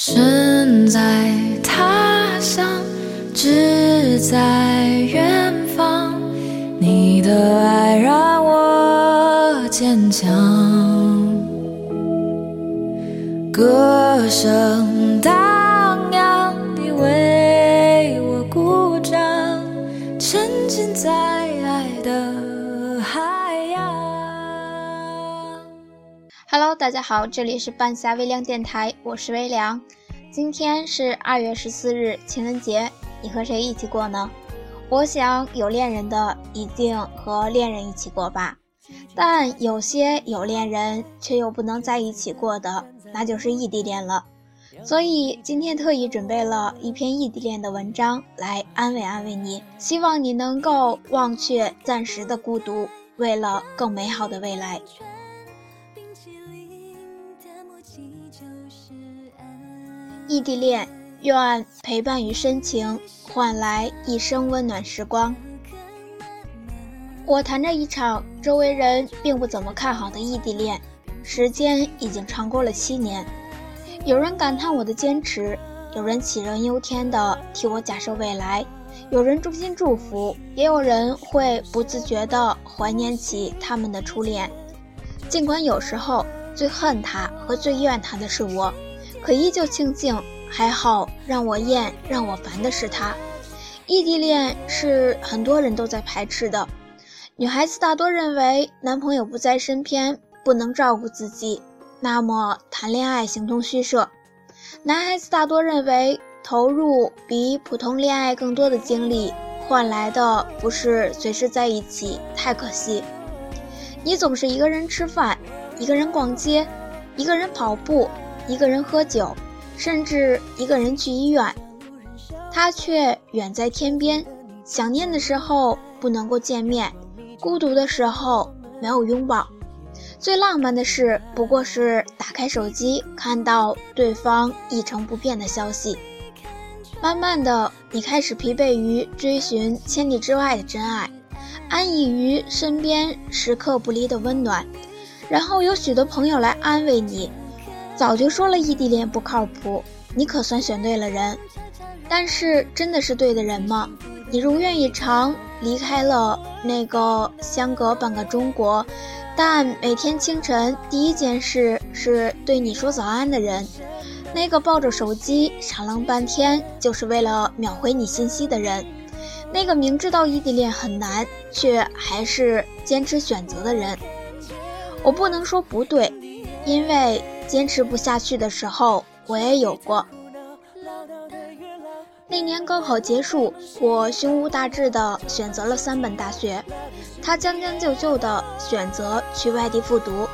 身在他乡，志在远方。你的爱让我坚强，歌声 Hello，大家好，这里是半夏微凉电台，我是微凉。今天是二月十四日，情人节，你和谁一起过呢？我想有恋人的一定和恋人一起过吧，但有些有恋人却又不能在一起过的，那就是异地恋了。所以今天特意准备了一篇异地恋的文章来安慰安慰你，希望你能够忘却暂时的孤独，为了更美好的未来。异地恋，愿陪伴与深情换来一生温暖时光。我谈着一场周围人并不怎么看好的异地恋，时间已经长过了七年。有人感叹我的坚持，有人杞人忧天的替我假设未来，有人衷心祝福，也有人会不自觉地怀念起他们的初恋。尽管有时候最恨他和最怨他的是我。可依旧庆幸，还好让我厌、让我烦的是他。异地恋是很多人都在排斥的，女孩子大多认为男朋友不在身边，不能照顾自己，那么谈恋爱形同虚设。男孩子大多认为投入比普通恋爱更多的精力，换来的不是随时在一起，太可惜。你总是一个人吃饭，一个人逛街，一个人跑步。一个人喝酒，甚至一个人去医院，他却远在天边。想念的时候不能够见面，孤独的时候没有拥抱。最浪漫的事不过是打开手机，看到对方一成不变的消息。慢慢的，你开始疲惫于追寻千里之外的真爱，安逸于身边时刻不离的温暖，然后有许多朋友来安慰你。早就说了异地恋不靠谱，你可算选对了人。但是真的是对的人吗？你如愿以偿离开了那个相隔半个中国，但每天清晨第一件事是对你说早安的人，那个抱着手机傻愣半天就是为了秒回你信息的人，那个明知道异地恋很难却还是坚持选择的人。我不能说不对，因为。坚持不下去的时候，我也有过。那年高考结束，我胸无大志地选择了三本大学，他将将就就地选择去外地复读。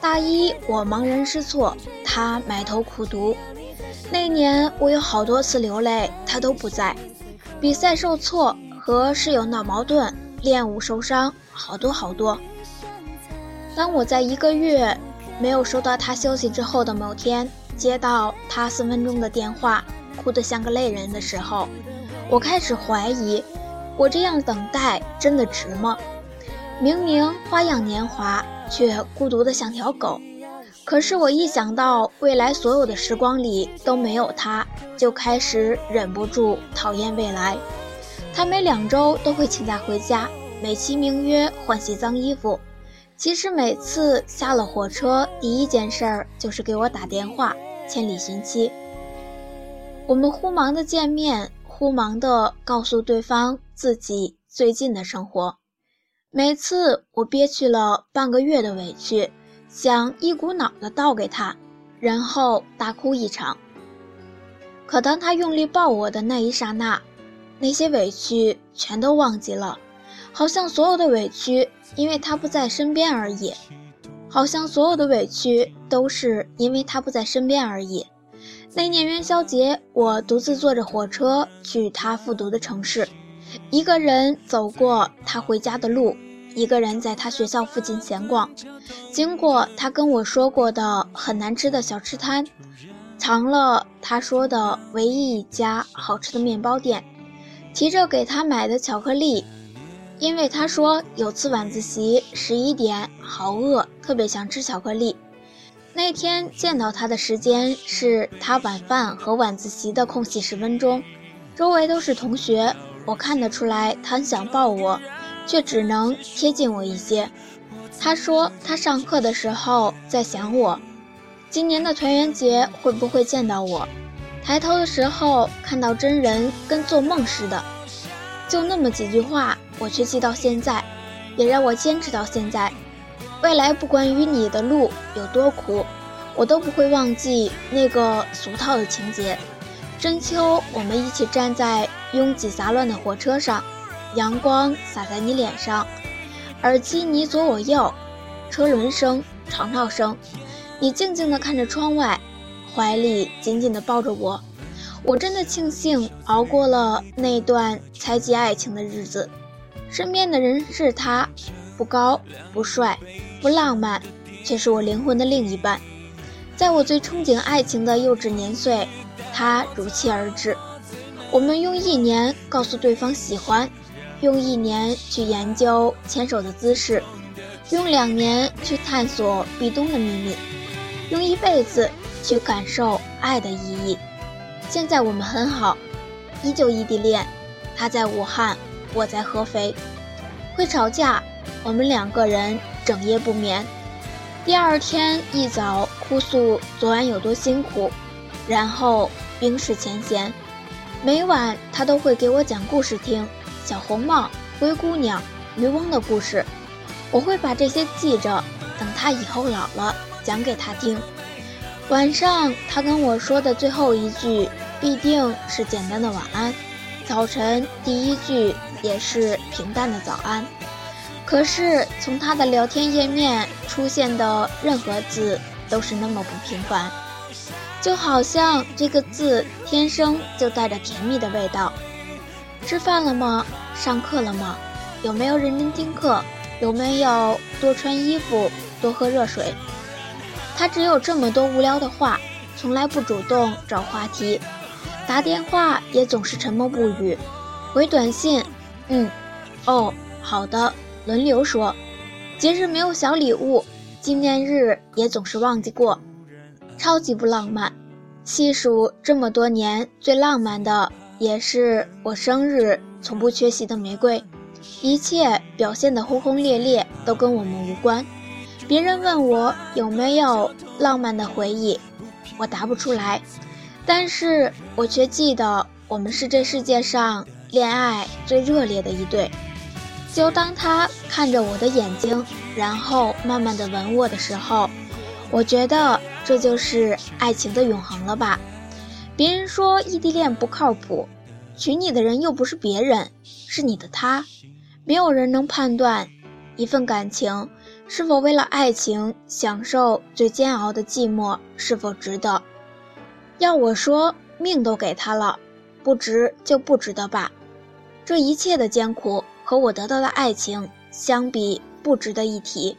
大一我茫然失措，他埋头苦读。那年我有好多次流泪，他都不在。比赛受挫，和室友闹矛盾，练舞受伤，好多好多。当我在一个月。没有收到他消息之后的某天，接到他四分钟的电话，哭得像个泪人的时候，我开始怀疑，我这样等待真的值吗？明明花样年华，却孤独的像条狗。可是我一想到未来所有的时光里都没有他，就开始忍不住讨厌未来。他每两周都会请假回家，美其名曰换洗脏衣服。其实每次下了火车，第一件事儿就是给我打电话，千里寻妻。我们忽忙的见面，忽忙的告诉对方自己最近的生活。每次我憋屈了半个月的委屈，想一股脑的倒给他，然后大哭一场。可当他用力抱我的那一刹那，那些委屈全都忘记了。好像所有的委屈因为他不在身边而已，好像所有的委屈都是因为他不在身边而已。那年元宵节，我独自坐着火车去他复读的城市，一个人走过他回家的路，一个人在他学校附近闲逛，经过他跟我说过的很难吃的小吃摊，尝了他说的唯一一家好吃的面包店，提着给他买的巧克力。因为他说有次晚自习十一点好饿，特别想吃巧克力。那天见到他的时间是他晚饭和晚自习的空隙十分钟，周围都是同学，我看得出来他很想抱我，却只能贴近我一些。他说他上课的时候在想我，今年的团圆节会不会见到我？抬头的时候看到真人，跟做梦似的。就那么几句话，我却记到现在，也让我坚持到现在。未来不管与你的路有多苦，我都不会忘记那个俗套的情节。深秋，我们一起站在拥挤杂乱的火车上，阳光洒在你脸上。耳机你左我右，车轮声、吵闹声，你静静地看着窗外，怀里紧紧地抱着我。我真的庆幸熬过了那段猜忌爱情的日子。身边的人是他，不高不帅不浪漫，却是我灵魂的另一半。在我最憧憬爱情的幼稚年岁，他如期而至。我们用一年告诉对方喜欢。用一年去研究牵手的姿势，用两年去探索壁咚的秘密，用一辈子去感受爱的意义。现在我们很好，依旧异地恋，他在武汉，我在合肥。会吵架，我们两个人整夜不眠，第二天一早哭诉昨晚有多辛苦，然后冰释前嫌。每晚他都会给我讲故事听。小红帽、灰姑娘、渔翁的故事，我会把这些记着，等他以后老了讲给他听。晚上他跟我说的最后一句必定是简单的晚安，早晨第一句也是平淡的早安。可是从他的聊天页面出现的任何字都是那么不平凡，就好像这个字天生就带着甜蜜的味道。吃饭了吗？上课了吗？有没有认真听课？有没有多穿衣服、多喝热水？他只有这么多无聊的话，从来不主动找话题，打电话也总是沉默不语，回短信，嗯，哦，好的，轮流说。节日没有小礼物，纪念日也总是忘记过，超级不浪漫。细数这么多年，最浪漫的。也是我生日从不缺席的玫瑰，一切表现的轰轰烈烈都跟我们无关。别人问我有没有浪漫的回忆，我答不出来，但是我却记得我们是这世界上恋爱最热烈的一对。就当他看着我的眼睛，然后慢慢的吻我的时候，我觉得这就是爱情的永恒了吧。别人说异地恋不靠谱，娶你的人又不是别人，是你的他。没有人能判断一份感情是否为了爱情享受最煎熬的寂寞是否值得。要我说，命都给他了，不值就不值得吧。这一切的艰苦和我得到的爱情相比，不值得一提。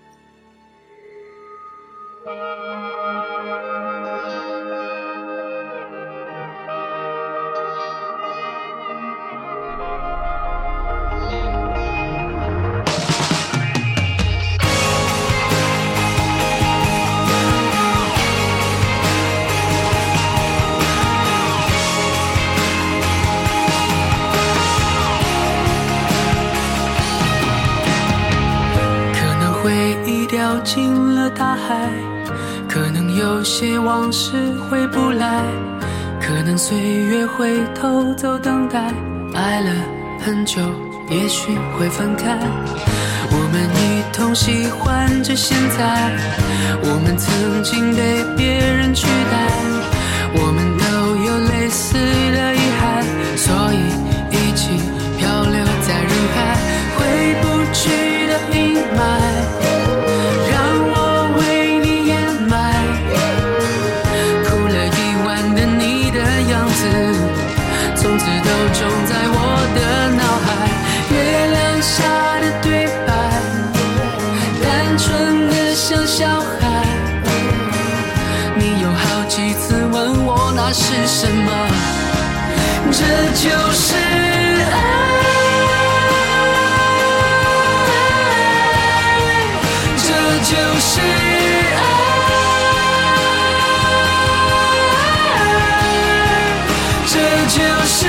进了大海，可能有些往事回不来，可能岁月会偷走等待，爱了很久，也许会分开。我们一同喜欢着现在，我们曾经被下的对白单纯的像小孩。你有好几次问我那是什么？这就是爱这就是爱这就是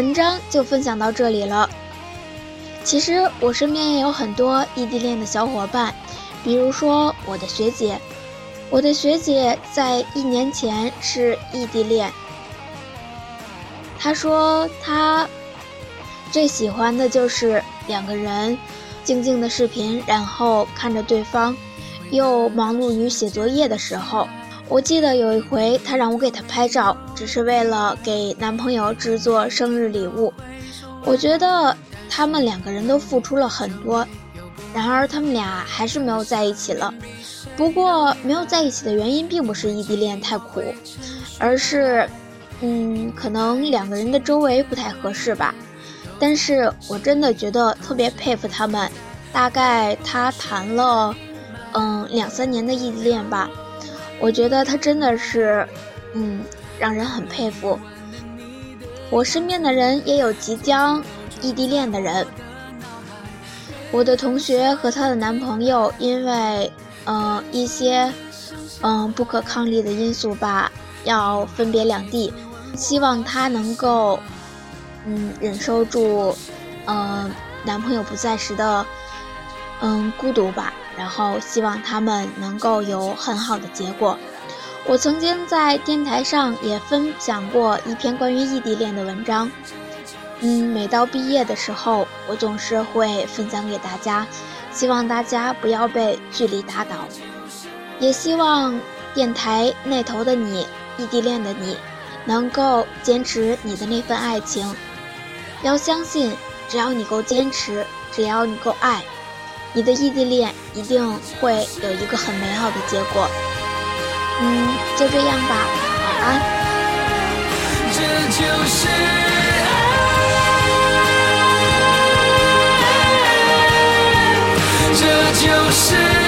文章就分享到这里了。其实我身边也有很多异地恋的小伙伴，比如说我的学姐。我的学姐在一年前是异地恋。她说她最喜欢的就是两个人静静的视频，然后看着对方，又忙碌于写作业的时候。我记得有一回，她让我给她拍照，只是为了给男朋友制作生日礼物。我觉得。他们两个人都付出了很多，然而他们俩还是没有在一起了。不过没有在一起的原因并不是异地恋太苦，而是，嗯，可能两个人的周围不太合适吧。但是我真的觉得特别佩服他们。大概他谈了，嗯，两三年的异地恋吧。我觉得他真的是，嗯，让人很佩服。我身边的人也有即将。异地恋的人，我的同学和她的男朋友因为，嗯，一些，嗯，不可抗力的因素吧，要分别两地。希望她能够，嗯，忍受住，嗯，男朋友不在时的，嗯，孤独吧。然后希望他们能够有很好的结果。我曾经在电台上也分享过一篇关于异地恋的文章。嗯，每到毕业的时候，我总是会分享给大家，希望大家不要被距离打倒，也希望电台那头的你，异地恋的你，能够坚持你的那份爱情。要相信，只要你够坚持，只要你够爱，你的异地恋一定会有一个很美好的结果。嗯，就这样吧，晚安。这就是爱这就是。